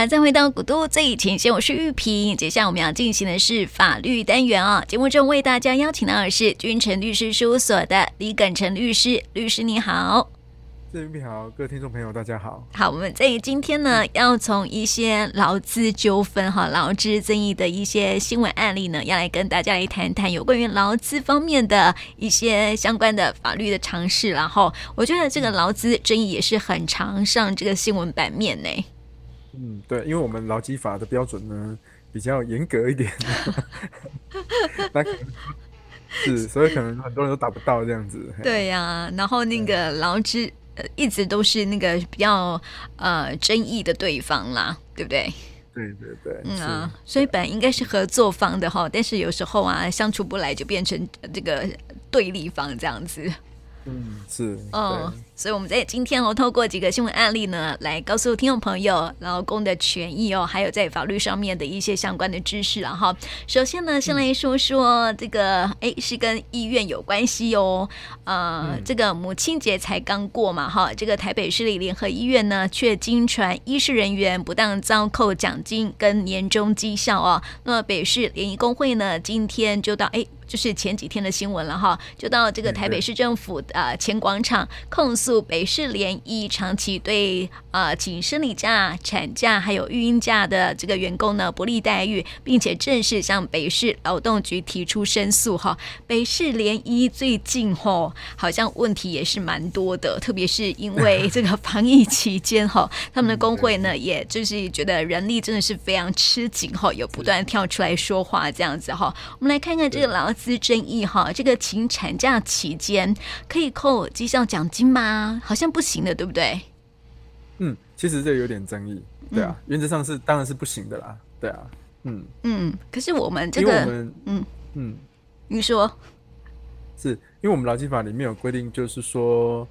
好，再回到古都最前线，我是玉萍。接下来我们要进行的是法律单元啊、哦。节目中为大家邀请到的是君诚律师事务所的李耿诚律师，律师你好。玉萍好，各位听众朋友大家好。好，我们在今天呢，要从一些劳资纠纷哈、劳资争议的一些新闻案例呢，要来跟大家来谈谈有关于劳资方面的一些相关的法律的常识。然后，我觉得这个劳资争议也是很常上这个新闻版面呢。嗯，对，因为我们劳基法的标准呢比较严格一点，那是所以可能很多人都达不到这样子。对呀、啊，然后那个劳资。一直都是那个比较呃争议的对方啦，对不对？对对对，嗯啊，所以本来应该是合作方的哈，但是有时候啊相处不来，就变成这个对立方这样子。嗯，是，哦，所以我们在今天哦，透过几个新闻案例呢，来告诉听众朋友劳工的权益哦，还有在法律上面的一些相关的知识啊哈。首先呢，先来说说这个，哎、嗯，是跟医院有关系哦。呃，嗯、这个母亲节才刚过嘛，哈，这个台北市立联合医院呢，却经传医事人员不当遭扣奖金跟年终绩效哦。那么北市联谊工会呢，今天就到哎。就是前几天的新闻了哈，就到这个台北市政府的前广场控诉北市联谊长期对呃请生理假、产假还有育婴假的这个员工呢不利待遇，并且正式向北市劳动局提出申诉哈。北市联谊最近哈好像问题也是蛮多的，特别是因为 这个防疫期间哈，他们的工会呢也就是觉得人力真的是非常吃紧哈，有不断跳出来说话这样子哈。我们来看看这个劳。资争议哈，这个请产假期间可以扣绩效奖金吗？好像不行的，对不对？嗯，其实这有点争议，对啊，嗯、原则上是当然是不行的啦，对啊，嗯。嗯，可是我们这个，嗯嗯，嗯。你说，是因为我们劳基法里面有规定，就是说，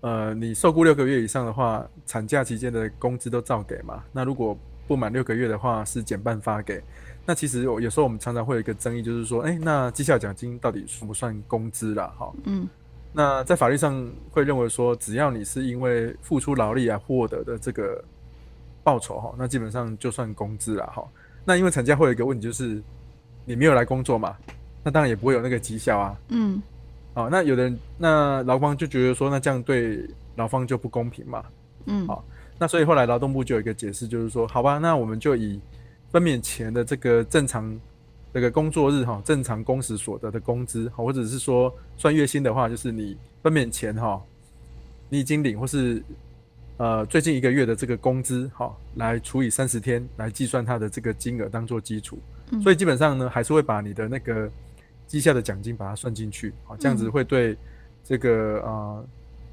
呃，你受雇六个月以上的话，产假期间的工资都照给嘛，那如果不满六个月的话，是减半发给。那其实有有时候我们常常会有一个争议，就是说，哎、欸，那绩效奖金到底算不算工资啦？哈，嗯，那在法律上会认为说，只要你是因为付出劳力而获得的这个报酬哈，那基本上就算工资了哈。那因为产假会有一个问题，就是你没有来工作嘛，那当然也不会有那个绩效啊。嗯，好，那有的人那劳方就觉得说，那这样对劳方就不公平嘛。嗯，好，那所以后来劳动部就有一个解释，就是说，好吧，那我们就以。分娩前的这个正常这个工作日哈，正常工时所得的工资，或者是说算月薪的话，就是你分娩前哈，你已经领或是呃最近一个月的这个工资哈，来除以三十天来计算它的这个金额当做基础，所以基本上呢还是会把你的那个绩效的奖金把它算进去，好，这样子会对这个啊、呃、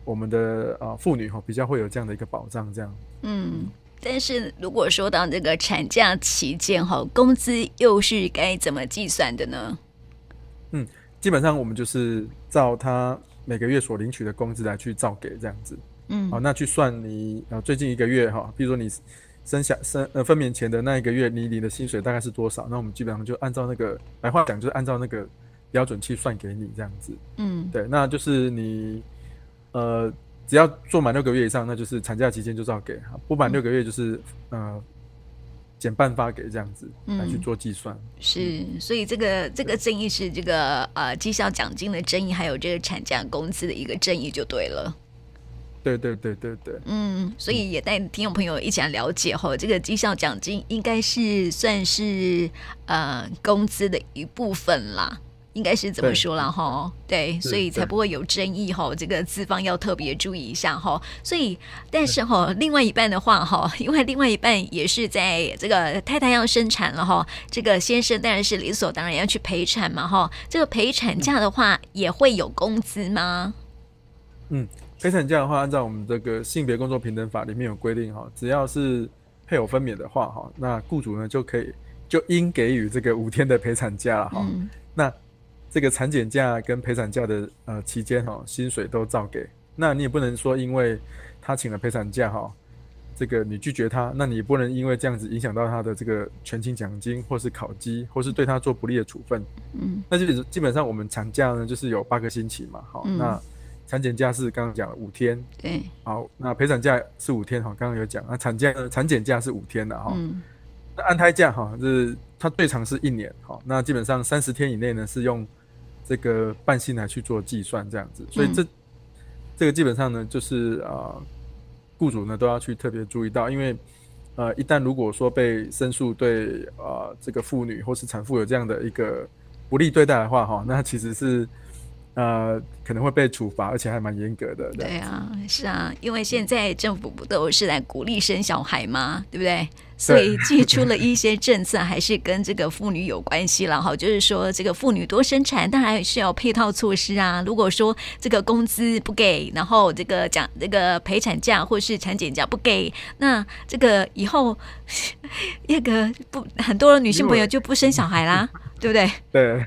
我们的啊妇女哈比较会有这样的一个保障，这样，嗯。但是如果说到这个产假期间哈，工资又是该怎么计算的呢？嗯，基本上我们就是照他每个月所领取的工资来去照给这样子。嗯，好，那去算你啊最近一个月哈，比如说你生下生呃分娩前的那一个月你领的薪水大概是多少？那我们基本上就按照那个白话讲，就是按照那个标准去算给你这样子。嗯，对，那就是你呃。只要做满六个月以上，那就是产假期间就是要给；不满六个月就是、嗯、呃减半发给这样子来去做计算。嗯、是，所以这个这个争议是这个呃绩效奖金的争议，还有这个产假工资的一个争议就对了。对对对对对。嗯，所以也带听众朋友一起来了解哈，这个绩效奖金应该是算是呃工资的一部分啦。应该是怎么说了哈？对，所以才不会有争议哈。这个资方要特别注意一下哈。所以，但是哈，另外一半的话哈，因为另外一半也是在这个太太要生产了哈，这个先生当然是理所当然要去陪产嘛哈。这个陪产假的话也会有工资吗？嗯，陪产假的话，按照我们这个性别工作平等法里面有规定哈，只要是配偶分娩的话哈，那雇主呢就可以就应给予这个五天的陪产假了哈。嗯、那这个产检假跟陪产假的呃期间哈，薪水都照给。那你也不能说，因为他请了陪产假哈，这个你拒绝他，那你不能因为这样子影响到他的这个全勤奖金，或是考绩，或是对他做不利的处分。嗯，那就基本上我们产假呢就是有八个星期嘛，好，嗯、那产检假是刚刚讲了五天，对，好，那陪产假是五天哈，刚刚有讲，那产假产检假是五天的哈，嗯，那安胎假哈，就是它最长是一年哈，那基本上三十天以内呢是用这个半薪来去做计算这样子，所以这、嗯、这个基本上呢就是啊，雇主呢都要去特别注意到，因为呃一旦如果说被申诉对啊、呃、这个妇女或是产妇有这样的一个不利对待的话哈，那其实是。呃，可能会被处罚，而且还蛮严格的。对啊，是啊，因为现在政府不都是来鼓励生小孩吗？对不对？所以寄出了一些政策，还是跟这个妇女有关系了哈。就是说，这个妇女多生产，当然是要配套措施啊。如果说这个工资不给，然后这个讲这个陪产假或是产检假不给，那这个以后 那个不很多女性朋友就不生小孩啦，对不对？对。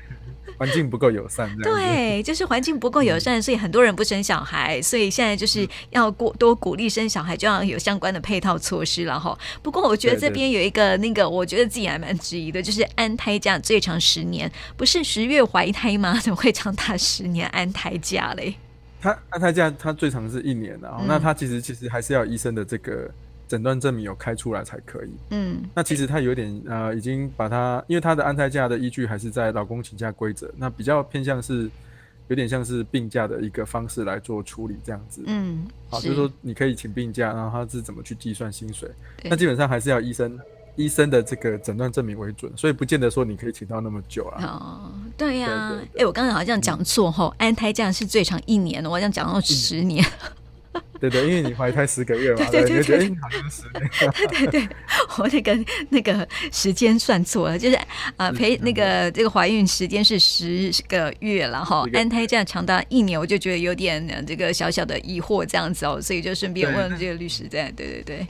环境不够友善，对，就是环境不够友善，所以很多人不生小孩，所以现在就是要过多鼓励生小孩，就要有相关的配套措施了哈。不过我觉得这边有一个那个，我觉得自己还蛮质疑的，就是安胎假最长十年，不是十月怀胎吗？怎么会长达十年安胎假嘞？他安胎假他最长是一年啊，那他其实其实还是要医生的这个。诊断证明有开出来才可以。嗯，那其实他有点呃，已经把他，因为他的安胎假的依据还是在老公请假规则，那比较偏向是有点像是病假的一个方式来做处理这样子。嗯，好，就是说你可以请病假，然后他是怎么去计算薪水？那基本上还是要医生医生的这个诊断证明为准，所以不见得说你可以请到那么久啊。哦，对呀、啊，哎、欸，我刚才好像讲错吼，安胎假是最长一年，我好像讲到十年。嗯对对，因为你怀胎十个月嘛，对对对对，好像十年。对对对，我那个那个时间算错了，就是啊陪那个这个怀孕时间是十个月了哈，安胎这样长达一年，我就觉得有点这个小小的疑惑这样子哦，所以就顺便问这个律师在，对对对。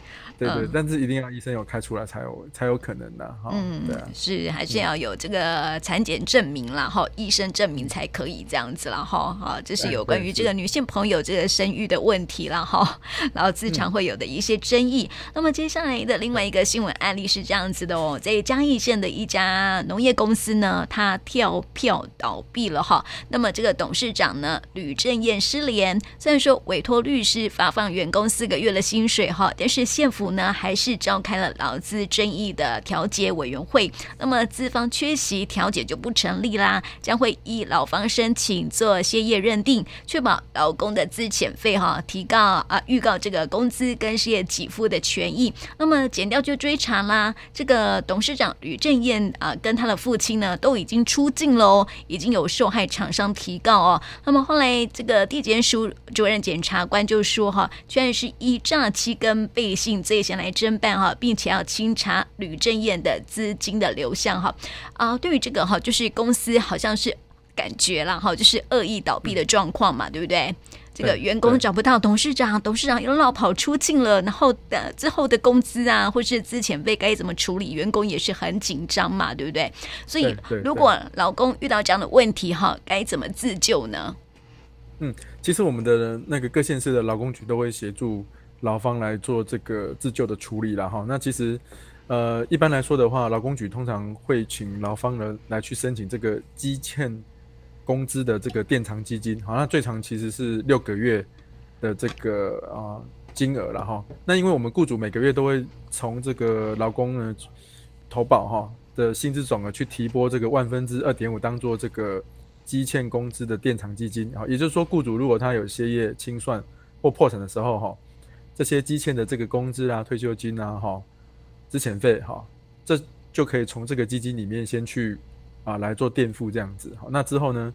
对对，但是一定要医生有开出来才有才有可能的哈。嗯，对啊，是还是要有这个产检证明啦，哈，医生证明才可以这样子了哈。好，这是有关于这个女性朋友这个生育的问题了哈。然后自常会有的一些争议。那么接下来的另外一个新闻案例是这样子的哦，在嘉义县的一家农业公司呢，它跳票倒闭了哈。那么这个董事长呢，吕正燕失联，虽然说委托律师发放员工四个月的薪水哈，但是县府。呢，还是召开了劳资争议的调解委员会。那么资方缺席，调解就不成立啦，将会依劳方申请做歇业认定，确保劳工的资遣费哈提告啊，预告这个工资跟失业给付的权益。那么检调就追查啦，这个董事长吕正彦啊，跟他的父亲呢都已经出境了哦，已经有受害厂商提告哦。那么后来这个地检署主任检察官就说哈，居然是依诈欺跟背信罪。先来侦办哈，并且要清查吕正燕的资金的流向哈啊，对于这个哈，就是公司好像是感觉了哈，就是恶意倒闭的状况嘛，对不对？这个员工找不到董事长，董事长又落跑出境了，然后的之后的工资啊，或是资遣费该怎么处理？员工也是很紧张嘛，对不对？所以如果老公遇到这样的问题哈，该怎么自救呢？嗯，其实我们的那个各县市的劳工局都会协助。劳方来做这个自救的处理了哈，那其实，呃，一般来说的话，劳工局通常会请劳方呢来去申请这个积欠工资的这个垫偿基金，好，那最长其实是六个月的这个啊、金额了哈。那因为我们雇主每个月都会从这个劳工呢投保哈的薪资总额去提拨这个万分之二点五当做这个积欠工资的垫偿基金啊，也就是说，雇主如果他有歇业清算或破产的时候哈。这些积欠的这个工资啊、退休金啊、哈、资遣费哈，这就可以从这个基金里面先去啊来做垫付这样子。好，那之后呢，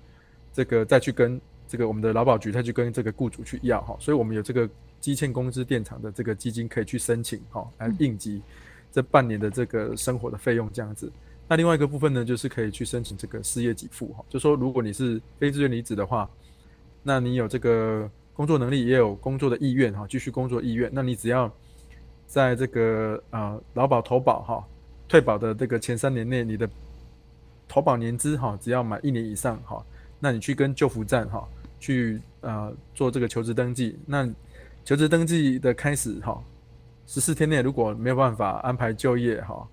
这个再去跟这个我们的劳保局再去跟这个雇主去要哈。所以我们有这个积欠工资垫偿的这个基金可以去申请哈，来应急这半年的这个生活的费用这样子。那另外一个部分呢，就是可以去申请这个失业给付哈，就说如果你是非自愿离职的话，那你有这个。工作能力也有工作的意愿哈，继续工作意愿，那你只要在这个啊劳保投保哈退保的这个前三年内，你的投保年资哈只要满一年以上哈，那你去跟就服站哈去啊做这个求职登记，那求职登记的开始哈十四天内如果没有办法安排就业哈，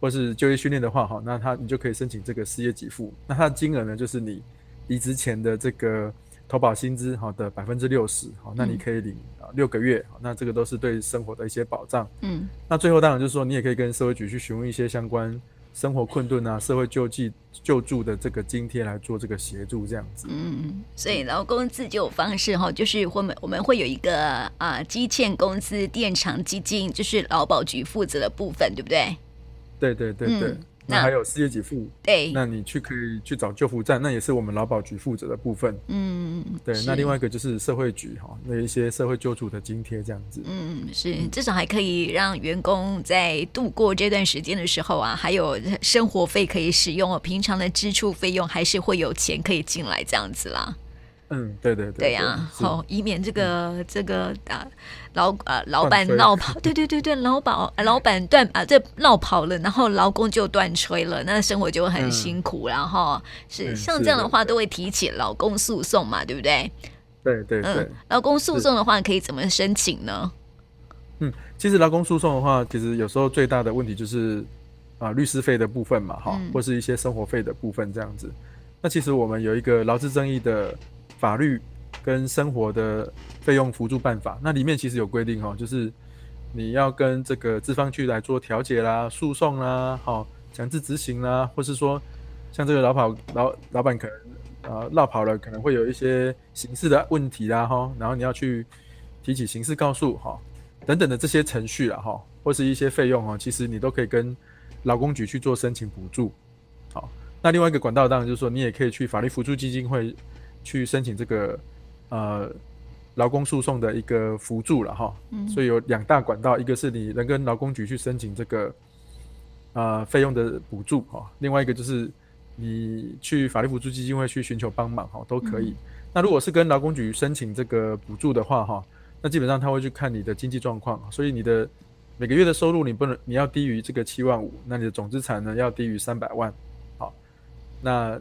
或是就业训练的话哈，那他你就可以申请这个失业给付，那它的金额呢就是你离职前的这个。投保薪资好的百分之六十好，那你可以领啊六个月，那这个都是对生活的一些保障。嗯，那最后当然就是说，你也可以跟社会局去询问一些相关生活困顿啊、社会救济救助的这个津贴来做这个协助，这样子。嗯，所以劳工自救方式哈，就是我们我们会有一个啊积欠工资垫偿基金，就是劳保局负责的部分，对不对？对对对对。嗯那还有失业给付，对，那你去可以去找救护站，那也是我们劳保局负责的部分。嗯，对。那另外一个就是社会局哈，那一些社会救助的津贴这样子。嗯，是，至少还可以让员工在度过这段时间的时候啊，还有生活费可以使用哦，平常的支出费用还是会有钱可以进来这样子啦。嗯，对对对，对呀、啊，好，以免这个、嗯、这个啊老啊老板闹跑，对对对对，老板老板断啊这闹跑了，然后劳工就断炊了，那生活就很辛苦，然后、嗯、是像这样的话都会提起劳工诉讼嘛，对不对？对对对，劳、嗯、工诉讼的话可以怎么申请呢？嗯，其实劳工诉讼的话，其实有时候最大的问题就是啊律师费的部分嘛，哈、嗯，或是一些生活费的部分这样子。那其实我们有一个劳资争议的。法律跟生活的费用扶助办法，那里面其实有规定哦，就是你要跟这个资方去来做调解啦、诉讼啦、好强制执行啦，或是说像这个老跑老老板可能呃落跑了，可能会有一些刑事的问题啦哈，然后你要去提起刑事告诉哈等等的这些程序啦哈，或是一些费用哈，其实你都可以跟劳工局去做申请补助。好，那另外一个管道当然就是说，你也可以去法律扶助基金会。去申请这个呃劳工诉讼的一个辅助了哈，嗯，所以有两大管道，一个是你能跟劳工局去申请这个呃费用的补助哈，另外一个就是你去法律辅助基金会去寻求帮忙哈，都可以。嗯。那如果是跟劳工局申请这个补助的话哈，那基本上他会去看你的经济状况，所以你的每个月的收入你不能你要低于这个七万五，那你的总资产呢要低于三百万，好，那。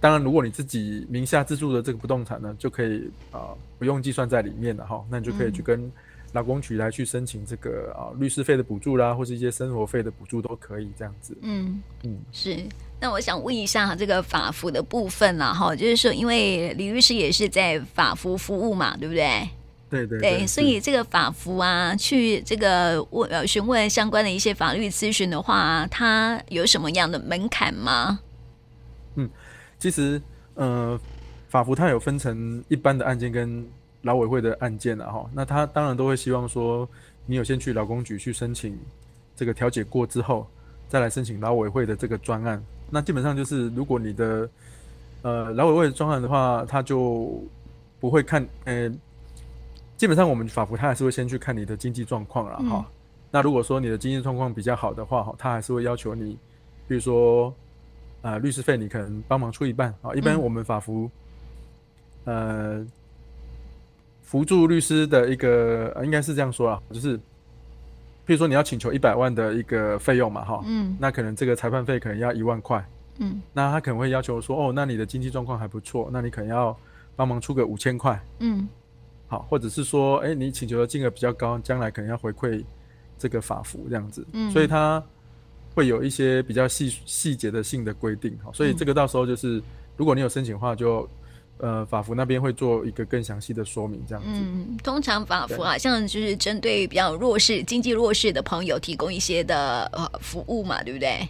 当然，如果你自己名下自住的这个不动产呢，就可以啊、呃、不用计算在里面了哈。那你就可以去跟劳工局来去申请这个啊、呃、律师费的补助啦，或是一些生活费的补助都可以这样子。嗯嗯，是。那我想问一下这个法服的部分啦，哈，就是说，因为李律师也是在法服服务嘛，对不对？对对对，对。所以这个法服啊，去这个问呃询问相关的一些法律咨询的话，它有什么样的门槛吗？嗯。其实，呃，法服它有分成一般的案件跟劳委会的案件啊，哈。那他当然都会希望说，你有先去劳工局去申请这个调解过之后，再来申请劳委会的这个专案。那基本上就是，如果你的呃劳委会的专案的话，他就不会看，呃，基本上我们法服他还是会先去看你的经济状况了，哈、嗯。那如果说你的经济状况比较好的话，哈，他还是会要求你，比如说。啊、呃，律师费你可能帮忙出一半啊。一般我们法服，嗯、呃，辅助律师的一个、呃、应该是这样说啊，就是，譬如说你要请求一百万的一个费用嘛，哈，嗯，那可能这个裁判费可能要一万块，嗯，那他可能会要求说，哦，那你的经济状况还不错，那你可能要帮忙出个五千块，嗯，好，或者是说，哎、欸，你请求的金额比较高，将来可能要回馈这个法服这样子，嗯，所以他。会有一些比较细细节的性的规定，哈，所以这个到时候就是，如果你有申请的话就，就呃法服那边会做一个更详细的说明，这样子。嗯，通常法服啊，像就是针对比较弱势、经济弱势的朋友提供一些的呃服务嘛，对不对？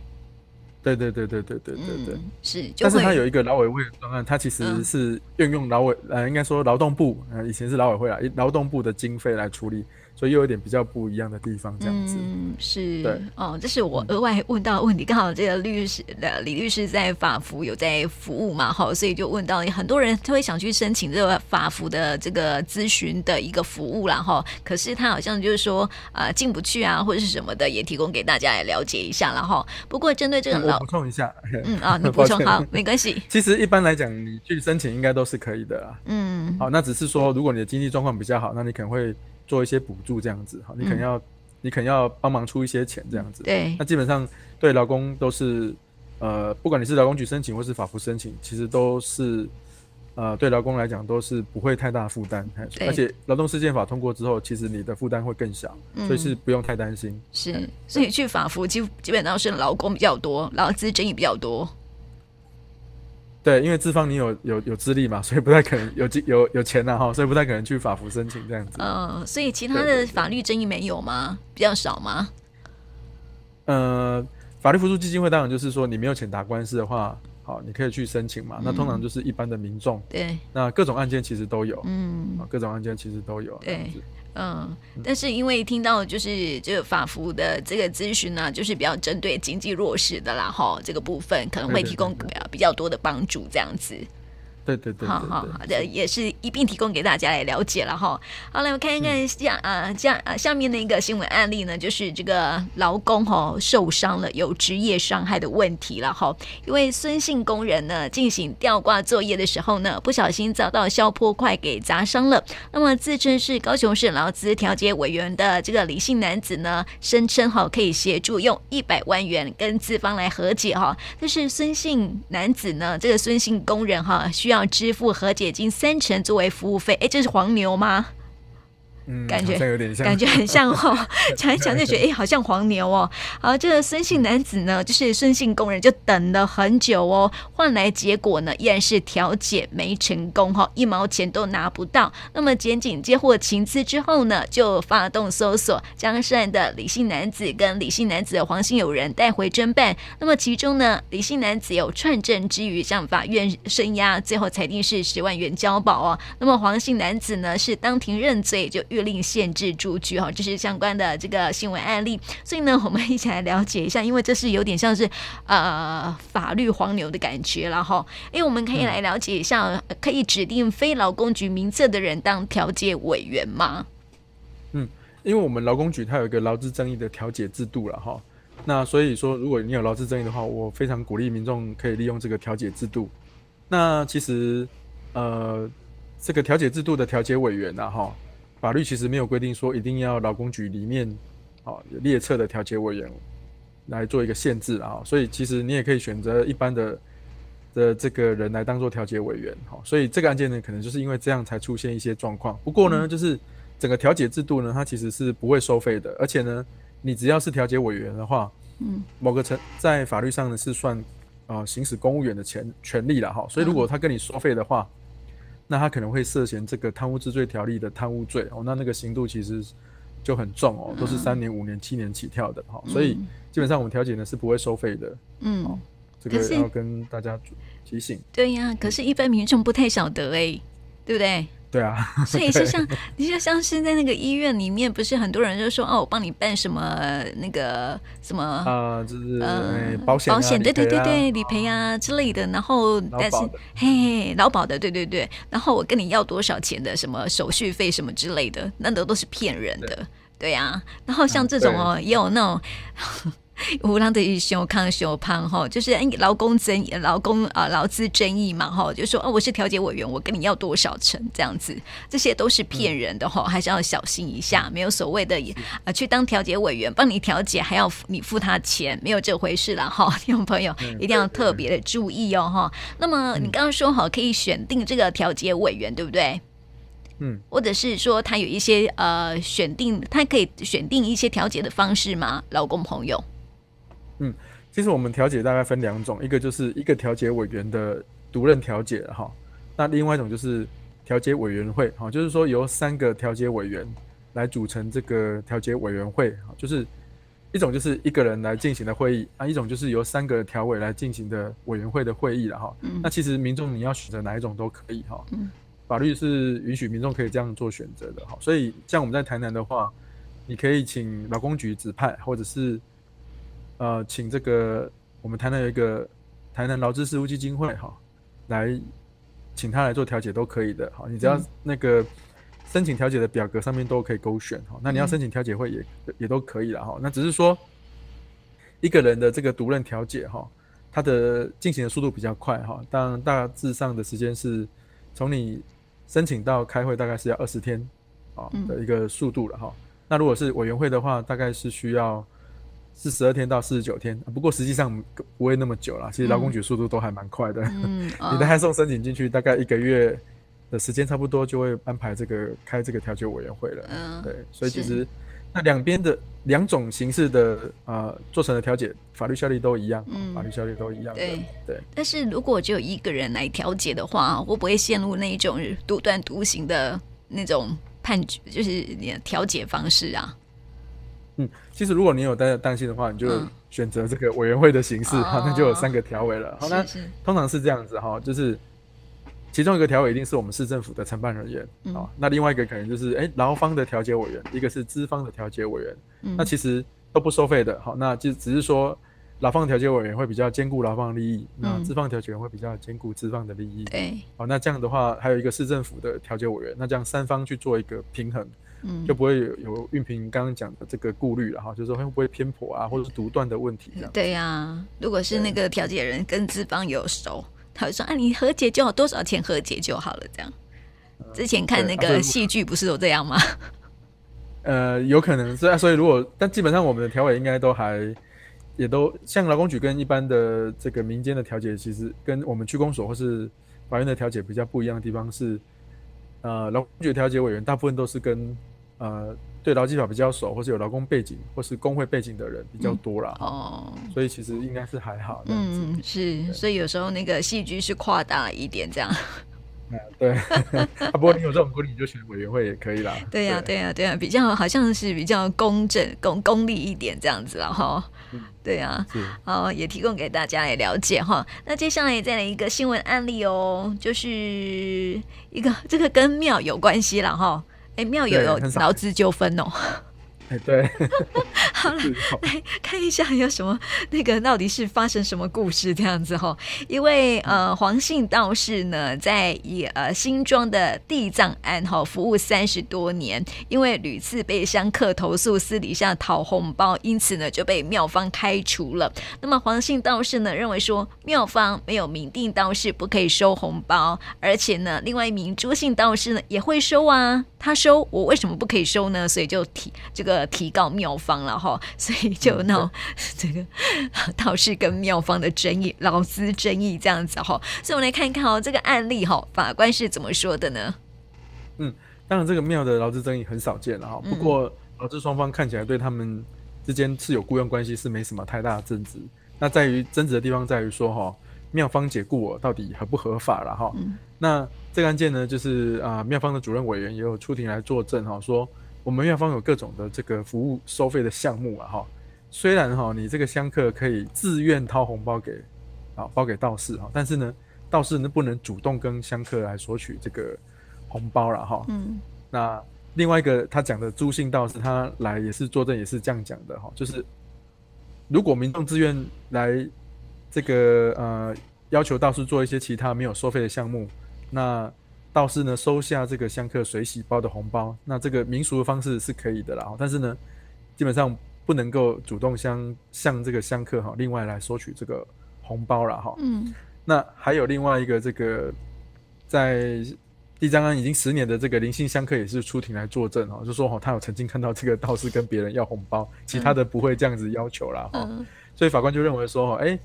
对对对对对对对对，嗯、是。但是它有一个劳委会的专案，它其实是运用劳委呃，应该说劳动部呃，以前是劳委会啊，劳动部的经费来处理。所以又有点比较不一样的地方，这样子。嗯，是。对，哦，这是我额外问到的问题。刚、嗯、好这个律师的李律师在法服有在服务嘛，哈，所以就问到很多人他会想去申请这个法服的这个咨询的一个服务啦，哈。可是他好像就是说啊、呃、进不去啊，或者是什么的，也提供给大家来了解一下，然后不过针对这个补充一下。嗯啊，你 补充好，没关系。其实一般来讲，你去申请应该都是可以的啦。嗯。好，那只是说如果你的经济状况比较好，那你可能会。做一些补助这样子哈，你可能要，嗯、你可能要帮忙出一些钱这样子。对，那基本上对劳工都是，呃，不管你是劳工局申请或是法服申请，其实都是，呃，对劳工来讲都是不会太大负担。而且劳动事件法通过之后，其实你的负担会更小，所以是不用太担心。是，所以去法服基基本上是劳工比较多，劳资争议比较多。对，因为资方你有有有资历嘛，所以不太可能有有有钱呐哈，所以不太可能去法服申请这样子。嗯，所以其他的法律争议没有吗？比较少吗？呃，法律扶助基金会当然就是说，你没有钱打官司的话，好，你可以去申请嘛。嗯、那通常就是一般的民众。对。那各种案件其实都有。嗯。各种案件其实都有。对。嗯，但是因为听到就是这个法服的这个咨询呢，就是比较针对经济弱势的啦，哈，这个部分可能会提供比较多的帮助，这样子。对对对，好好好的，也是一并提供给大家来了解了哈。好，来我看一看下啊下啊下面的一个新闻案例呢，就是这个劳工哈受伤了，有职业伤害的问题了哈。一位孙姓工人呢进行吊挂作业的时候呢，不小心遭到消坡块给砸伤了。那么自称是高雄市劳资调解委员的这个李姓男子呢，声称哈可以协助用一百万元跟资方来和解哈。但是孙姓男子呢，这个孙姓工人哈需要。要支付和解金三成作为服务费，哎，这是黄牛吗？嗯，感觉有点像，感觉很像哦。讲一讲就觉得，哎，好像黄牛哦。好，这个孙姓男子呢，就是孙姓工人，就等了很久哦，换来结果呢，依然是调解没成功哈，一毛钱都拿不到。那么，检警接获情资之后呢，就发动搜索，将涉案的李姓男子跟李姓男子的黄姓友人带回侦办。那么，其中呢，李姓男子有串证之余，向法院声押，最后裁定是十万元交保哦。那么，黄姓男子呢，是当庭认罪就。勒令限制住居哈，这是相关的这个新闻案例。所以呢，我们一起来了解一下，因为这是有点像是呃法律黄牛的感觉了哈。因为我们可以来了解一下，可以指定非劳工局名册的人当调解委员吗？嗯，因为我们劳工局它有一个劳资争议的调解制度了哈。那所以说，如果你有劳资争议的话，我非常鼓励民众可以利用这个调解制度。那其实呃，这个调解制度的调解委员呢哈。法律其实没有规定说一定要劳工局里面，啊列册的调解委员来做一个限制啊，所以其实你也可以选择一般的的这个人来当做调解委员，哈，所以这个案件呢，可能就是因为这样才出现一些状况。不过呢，就是整个调解制度呢，它其实是不会收费的，而且呢，你只要是调解委员的话，嗯，某个层在法律上呢是算啊行使公务员的权权利了哈，所以如果他跟你收费的话。那他可能会涉嫌这个贪污治罪条例的贪污罪哦，那那个刑度其实就很重哦，都是三年、五年、七年起跳的哈，所以基本上我们调解呢是不会收费的。嗯，这个要跟大家提醒。对呀、啊，可是一般民众不太晓得哎、欸，对不对？对啊，所以是像你就像是在那个医院里面，不是很多人就说哦，我帮你办什么那个什么啊，就是呃保险、啊、保险，对对对对，理赔啊之类的。然后但是嘿嘿，劳保的，对对对。然后我跟你要多少钱的什么手续费什么之类的，那都都是骗人的，对呀、啊。然后像这种哦，也有那种。无让的修康修胖哈，就是劳工争议、劳工啊劳资争议嘛哈，就说哦，我是调解委员，我跟你要多少成这样子，这些都是骗人的哈，还是要小心一下，没有所谓的啊去当调解委员帮你调解，还要你付他钱，没有这回事了哈，听众朋友一定要特别的注意哦哈。那么你刚刚说好可以选定这个调解委员，对不对？嗯，或者是说他有一些呃选定，他可以选定一些调解的方式吗？劳工朋友。嗯，其实我们调解大概分两种，一个就是一个调解委员的独任调解哈，那另外一种就是调解委员会哈，就是说由三个调解委员来组成这个调解委员会，就是一种就是一个人来进行的会议啊，一种就是由三个调委来进行的委员会的会议了哈。嗯，那其实民众你要选择哪一种都可以哈，嗯，法律是允许民众可以这样做选择的哈，所以像我们在台南的话，你可以请劳工局指派或者是。呃，请这个我们台南有一个台南劳资事务基金会哈，来请他来做调解都可以的哈。你只要那个申请调解的表格上面都可以勾选哈。那你要申请调解会也也都可以了哈。那只是说一个人的这个独任调解哈，他的进行的速度比较快哈。当然大致上的时间是从你申请到开会大概是要二十天啊的一个速度了哈。那如果是委员会的话，大概是需要。是十二天到四十九天，不过实际上不会那么久了。其实劳工局速度都还蛮快的。嗯，你的汉送申请进去，大概一个月的时间差不多就会安排这个开这个调解委员会了。嗯，对，所以其实那两边的两种形式的呃做成的调解，法律效力都一样，嗯，法律效力都一样。对对。但是如果只有一个人来调解的话，会不会陷入那一种独断独行的那种判决，就是你的调解方式啊？嗯，其实如果你有担担心的话，你就选择这个委员会的形式，哈、嗯，那就有三个条委了。哦、好，那通常是这样子哈，就是其中一个条委一定是我们市政府的承办人员，啊、嗯，那另外一个可能就是哎劳方的调解委员，一个是资方的调解委员，嗯、那其实都不收费的，好，那就只是说劳方调解委员会比较兼顾劳方利益，嗯、那资方调解委员会比较兼顾资方的利益，对，好，那这样的话还有一个市政府的调解委员，那这样三方去做一个平衡。就不会有有运平刚刚讲的这个顾虑了哈，就是说会不会偏颇啊，或者是独断的问题这样。对呀、啊，如果是那个调解人跟资方有熟，他会说啊，你和解就好，多少钱和解就好了这样。之前看那个戏剧不是都这样吗？呃，有可能是啊，所以如果但基本上我们的调委应该都还也都像劳工局跟一般的这个民间的调解，其实跟我们区公所或是法院的调解比较不一样的地方是，呃，劳工局调解委员大部分都是跟呃，对劳基法比较熟，或是有劳工背景，或是工会背景的人比较多啦。嗯、哦，所以其实应该是还好。嗯，是，所以有时候那个戏剧是夸大一点这样。嗯，对。啊，不过你有这种顾虑，你就选委员会也可以啦。对呀、啊，对呀、啊，对呀、啊，比较好像是比较公正、公公利一点这样子了哈。嗯，对、啊。也提供给大家来了解哈。那接下来再来一个新闻案例哦，就是一个这个跟庙有关系了哈。哎，庙有有劳资纠纷哦。哎，对，好了，来看一下有什么那个到底是发生什么故事这样子哈、哦。因为呃黄姓道士呢，在以呃新庄的地藏庵哈服务三十多年，因为屡次被香客投诉私底下讨红包，因此呢就被庙方开除了。那么黄姓道士呢认为说庙方没有明定道士不可以收红包，而且呢另外一名朱姓道士呢也会收啊，他收我为什么不可以收呢？所以就提这个。提告妙方了哈，所以就闹 这个 道士跟妙方的争议、劳资争议这样子哈。所以我们来看一看哦，这个案例哈，法官是怎么说的呢？嗯，当然这个庙的劳资争议很少见了哈。不过劳资双方看起来对他们之间是有雇佣关系，是没什么太大的争执。那在于争执的地方在于说哈，妙方解雇我到底合不合法了哈？嗯、那这个案件呢，就是啊，庙方的主任委员也有出庭来作证哈，说。我们庙方有各种的这个服务收费的项目啊，哈，虽然哈你这个香客可以自愿掏红包给啊包给道士哈，但是呢，道士呢不能主动跟香客来索取这个红包了哈。嗯。那另外一个他讲的朱姓道士，他来也是作证，也是这样讲的哈，就是如果民众自愿来这个呃要求道士做一些其他没有收费的项目，那。道士呢收下这个香客水洗包的红包，那这个民俗的方式是可以的啦，但是呢，基本上不能够主动向向这个香客哈另外来索取这个红包了哈。嗯，那还有另外一个这个在地藏庵已经十年的这个灵性香客也是出庭来作证哈，就说哈他有曾经看到这个道士跟别人要红包，其他的不会这样子要求啦哈。嗯，所以法官就认为说哈，哎。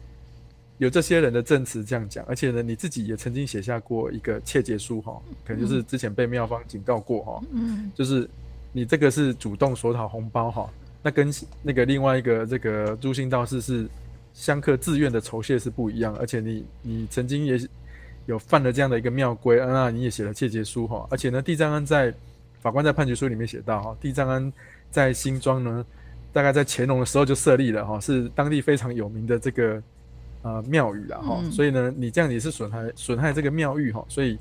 有这些人的证词这样讲，而且呢，你自己也曾经写下过一个切结书哈，可能就是之前被妙方警告过哈，嗯，就是你这个是主动索讨红包哈，那跟那个另外一个这个朱姓道士是香客自愿的酬谢是不一样，而且你你曾经也有犯了这样的一个庙规，那你也写了切结书哈，而且呢，地藏庵在法官在判决书里面写到哈，地藏庵在新庄呢，大概在乾隆的时候就设立了哈，是当地非常有名的这个。呃，庙宇啦哈，嗯、所以呢，你这样也是损害损害这个庙宇哈，所以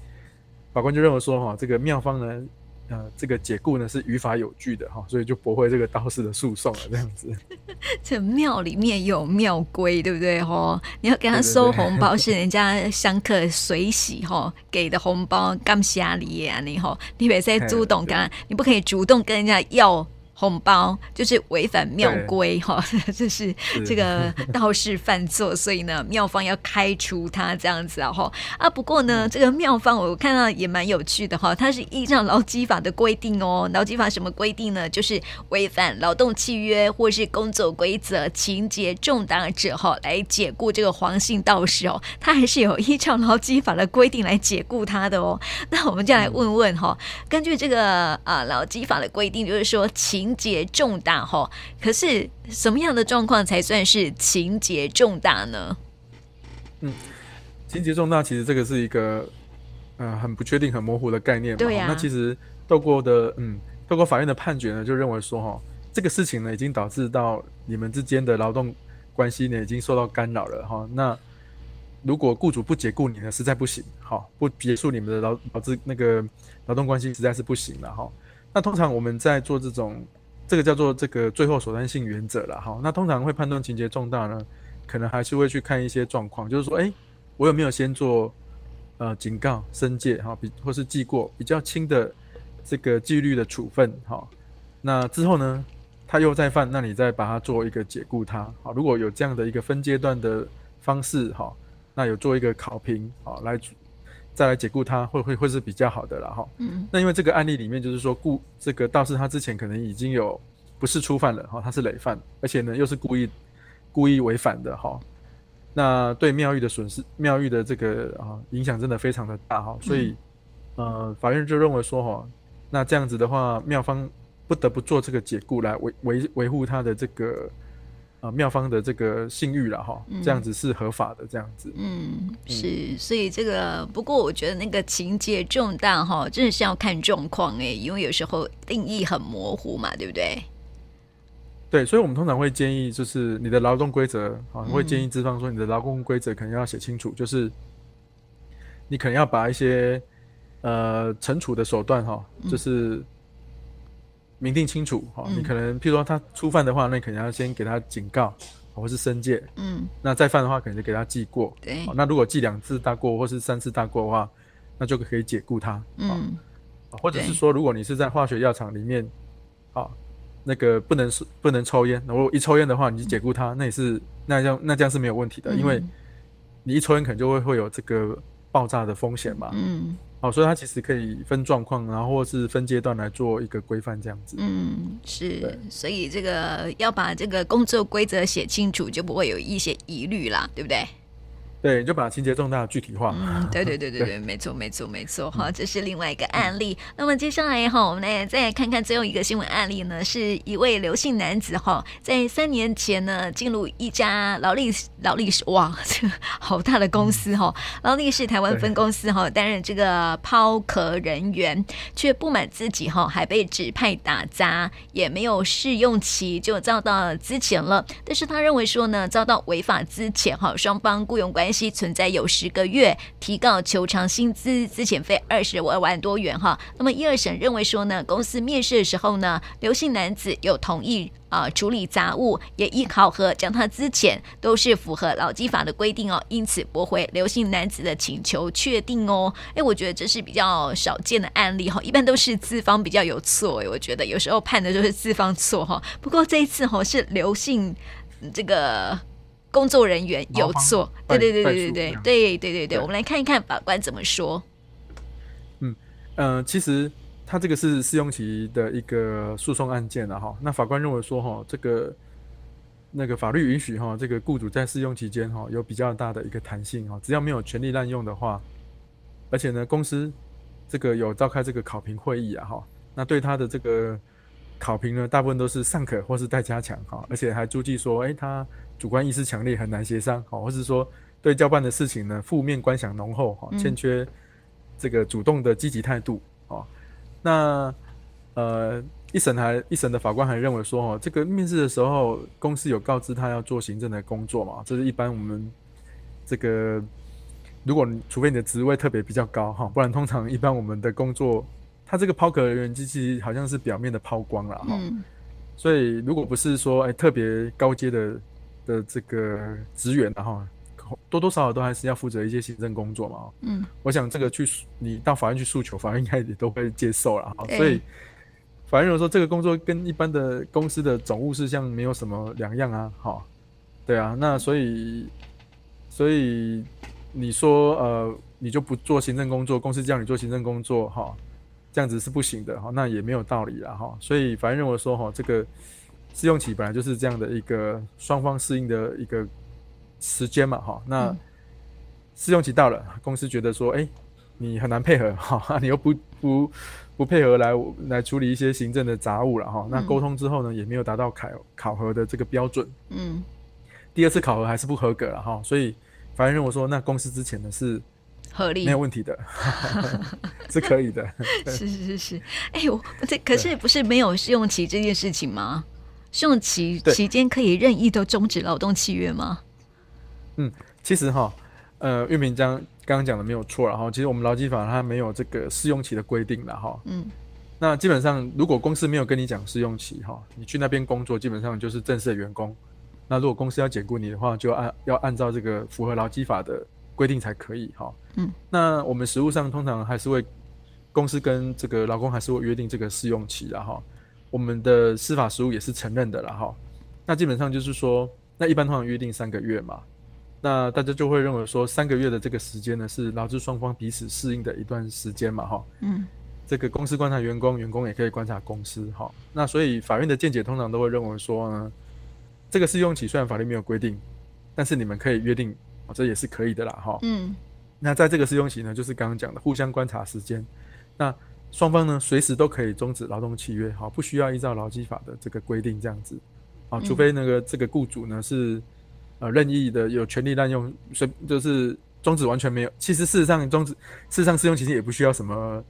法官就认为说哈，这个庙方呢，呃，这个解雇呢是于法有据的哈，所以就驳回这个道士的诉讼了这样子。这庙里面有庙规，对不对哈？你要给他收红包是人家香客随喜哈给的红包，干瞎你啊你哈，你别再主动跟，你不可以主动跟人家要。红包就是违反庙规哈，这是这个道士犯错，所以呢，庙方要开除他这样子啊哈啊。不过呢，这个庙方我看到也蛮有趣的哈，它是依照劳基法的规定哦。劳基法什么规定呢？就是违反劳动契约或是工作规则情节重大者哈，来解雇这个黄姓道士哦。他还是有依照劳基法的规定来解雇他的哦。那我们就来问问哈，根据这个啊劳基法的规定，就是说情情节重大哈。可是什么样的状况才算是情节重大呢？嗯，情节重大其实这个是一个呃很不确定、很模糊的概念嘛。对呀、啊。那其实透过的嗯，透过法院的判决呢，就认为说哈，这个事情呢已经导致到你们之间的劳动关系呢已经受到干扰了哈。那如果雇主不解雇你呢，实在不行，哈，不结束你们的劳劳资那个劳动关系，实在是不行了哈。那通常我们在做这种，这个叫做这个最后手段性原则了哈。那通常会判断情节重大呢，可能还是会去看一些状况，就是说，哎，我有没有先做呃警告、申诫哈，比或是记过比较轻的这个纪律的处分哈。那之后呢，他又再犯，那你再把他做一个解雇他好。如果有这样的一个分阶段的方式哈。那有做一个考评啊，来再来解雇他，会会会是比较好的了哈。嗯，那因为这个案例里面就是说，故这个道士他之前可能已经有不是初犯了哈，他是累犯，而且呢又是故意故意违反的哈。那对庙宇的损失，庙宇的这个啊影响真的非常的大哈，所以呃法院就认为说哈，那这样子的话，庙方不得不做这个解雇来维维维护他的这个。啊，妙方的这个信誉了哈，这样子是合法的，这样子。嗯，是，所以这个不过我觉得那个情节重大哈，真的是要看状况哎，因为有时候定义很模糊嘛，对不对？对，所以我们通常会建议，就是你的劳动规则啊，会建议资方说，你的劳动规则可能要写清楚，嗯、就是你可能要把一些呃惩处的手段哈，就是。嗯明定清楚，哈，你可能譬如说他初犯的话，那你可能要先给他警告，或是申诫，嗯，那再犯的话，可能就给他记过，对，那如果记两次大过或是三次大过的话，那就可以解雇他，嗯，或者是说，如果你是在化学药厂里面，啊，那个不能是不能抽烟，如果一抽烟的话，你就解雇他，那也是那这样那这样是没有问题的，因为你一抽烟可能就会会有这个爆炸的风险嘛，嗯。好，所以它其实可以分状况，然后或是分阶段来做一个规范，这样子。嗯，是，所以这个要把这个工作规则写清楚，就不会有一些疑虑啦，对不对？对，就把情节重大具体化。嗯，对对对对对，没错没错没错。好，这是另外一个案例。嗯、那么接下来哈，我们来再来看看最后一个新闻案例呢，是一位刘姓男子哈，在三年前呢进入一家劳力劳力士，哇，这个 好大的公司哈，劳力士台湾分公司哈，担任这个抛壳人员，却不满自己哈，还被指派打杂，也没有试用期就遭到资遣了。但是他认为说呢，遭到违法资遣哈，双方雇佣关系。存在有十个月，提告求偿薪资资遣费二十二万多元哈。那么一二审认为说呢，公司面试的时候呢，刘姓男子有同意啊、处理杂务，也一考核将他资遣，都是符合劳基法的规定哦，因此驳回刘姓男子的请求确定哦。哎，我觉得这是比较少见的案例哈，一般都是资方比较有错哎，我觉得有时候判的就是资方错哈。不过这一次哈是刘姓这个。工作人员有错，对对对对对对对对对对，我们来看一看法官怎么说。嗯呃，其实他这个是试用期的一个诉讼案件了哈。那法官认为说哈，这个那个法律允许哈，这个雇主在试用期间哈有比较大的一个弹性哈，只要没有权利滥用的话，而且呢公司这个有召开这个考评会议啊哈，那对他的这个考评呢大部分都是尚可或是待加强哈，而且还注记说，哎他。主观意识强烈，很难协商，哈，或是说对交办的事情呢，负面观想浓厚，哈，欠缺这个主动的积极态度，哦，那呃，一审还一审的法官还认为说，哈，这个面试的时候，公司有告知他要做行政的工作嘛，这是一般我们这个，如果除非你的职位特别比较高，哈，不然通常一般我们的工作，他这个抛壳人员机器好像是表面的抛光了，哈，所以如果不是说，哎，特别高阶的。的这个职员的哈，多多少少都还是要负责一些行政工作嘛。嗯，我想这个去你到法院去诉求，法院应该也都会接受了哈。所以法院如果说这个工作跟一般的公司的总务事项没有什么两样啊，哈，对啊，那所以所以你说呃，你就不做行政工作，公司叫你做行政工作哈，这样子是不行的哈，那也没有道理了哈。所以法院认为说哈，这个。试用期本来就是这样的一个双方适应的一个时间嘛，哈，那试用期到了，公司觉得说，哎，你很难配合 哈，你又不不不配合来来处理一些行政的杂务了哈。那沟通之后呢，也没有达到考考核的这个标准。嗯。第二次考核还是不合格了哈，所以法院认为说，那公司之前呢是合理没有问题的，是可以的。是是是，哎、欸，我这可是不是没有试用期这件事情吗？试用期期间可以任意的终止劳动契约吗？嗯，其实哈，呃，玉明刚刚刚讲的没有错，然后其实我们劳基法它没有这个试用期的规定了哈。嗯，那基本上如果公司没有跟你讲试用期哈，你去那边工作基本上就是正式的员工。那如果公司要解雇你的话，就按要按照这个符合劳基法的规定才可以哈。嗯，那我们实务上通常还是会公司跟这个劳工还是会约定这个试用期的哈。我们的司法实务也是承认的了哈。那基本上就是说，那一般通常约定三个月嘛。那大家就会认为说，三个月的这个时间呢，是劳资双方彼此适应的一段时间嘛哈。嗯，这个公司观察员工，员工也可以观察公司哈。那所以法院的见解通常都会认为说呢。这个试用期虽然法律没有规定，但是你们可以约定，哦，这也是可以的啦，哈。嗯。那在这个试用期呢，就是刚刚讲的互相观察时间，那双方呢随时都可以终止劳动契约，好，不需要依照劳基法的这个规定这样子，啊，除非那个这个雇主呢是呃任意的有权利滥用，所以就是终止完全没有。其实事实上终止，事实上试用期也不需要什么。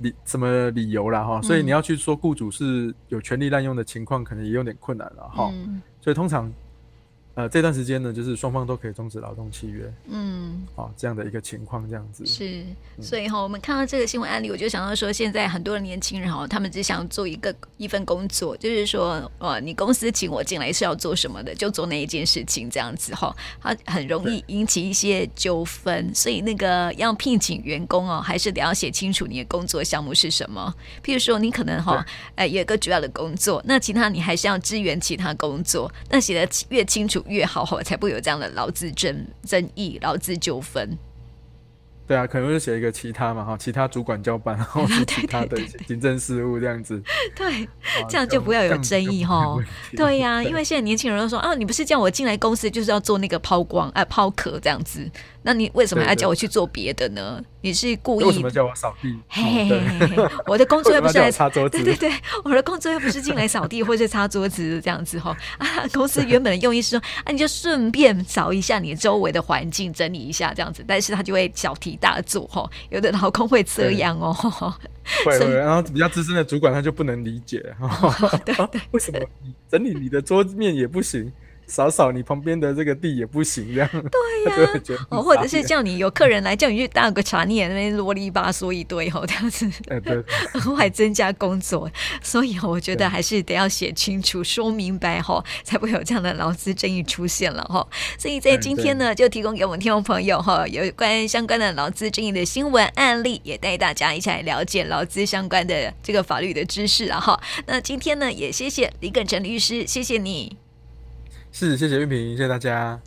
理什么理由啦哈，所以你要去说雇主是有权利滥用的情况，可能也有点困难了哈。嗯、所以通常。呃，这段时间呢，就是双方都可以终止劳动契约，嗯，好、哦，这样的一个情况，这样子是，所以哈，我们看到这个新闻案例，我就想到说，现在很多的年轻人哈，他们只想做一个一份工作，就是说，呃，你公司请我进来是要做什么的，就做那一件事情，这样子哈，它很容易引起一些纠纷，所以那个要聘请员工哦，还是得要写清楚你的工作项目是什么。譬如说，你可能哈，哎，有一个主要的工作，那其他你还是要支援其他工作，那写的越清楚。越好，才不会有这样的劳资争争议、劳资纠纷。对啊，可能就写一个其他嘛，哈，其他主管交办，或是 其他的行政事务这样子。对，这样就不要有争议哈。对呀、啊，因为现在年轻人都说啊，你不是叫我进来公司就是要做那个抛光、哎、啊、抛壳这样子，那你为什么要叫我去做别的呢？你是故意？为什么叫我扫地？嘿嘿嘿嘿，我的工作又不是来擦桌子。对对对，我的工作又不是进来扫地或者擦桌子这样子哈。啊，公司原本的用意是说，啊，你就顺便扫一下你周围的环境，整理一下这样子。但是他就会小题大做哈。有的老公会这样哦。会会，然后比较资深的主管他就不能理解 哈。对对，为什么整理你的桌面也不行？扫扫你旁边的这个地也不行，这样。对呀、啊，哦，或者是叫你有客人来叫你去倒个茶，你也那边啰里吧嗦一堆吼，这样子，哎对，额外增加工作，所以我觉得还是得要写清楚、说明白吼，才不会有这样的劳资争议出现了哈。所以在今天呢，就提供给我们听众朋友哈，有关相关的劳资争议的新闻案例，也带大家一起来了解劳资相关的这个法律的知识啊哈。那今天呢，也谢谢李耿成律师，谢谢你。是，谢谢玉萍，谢谢大家。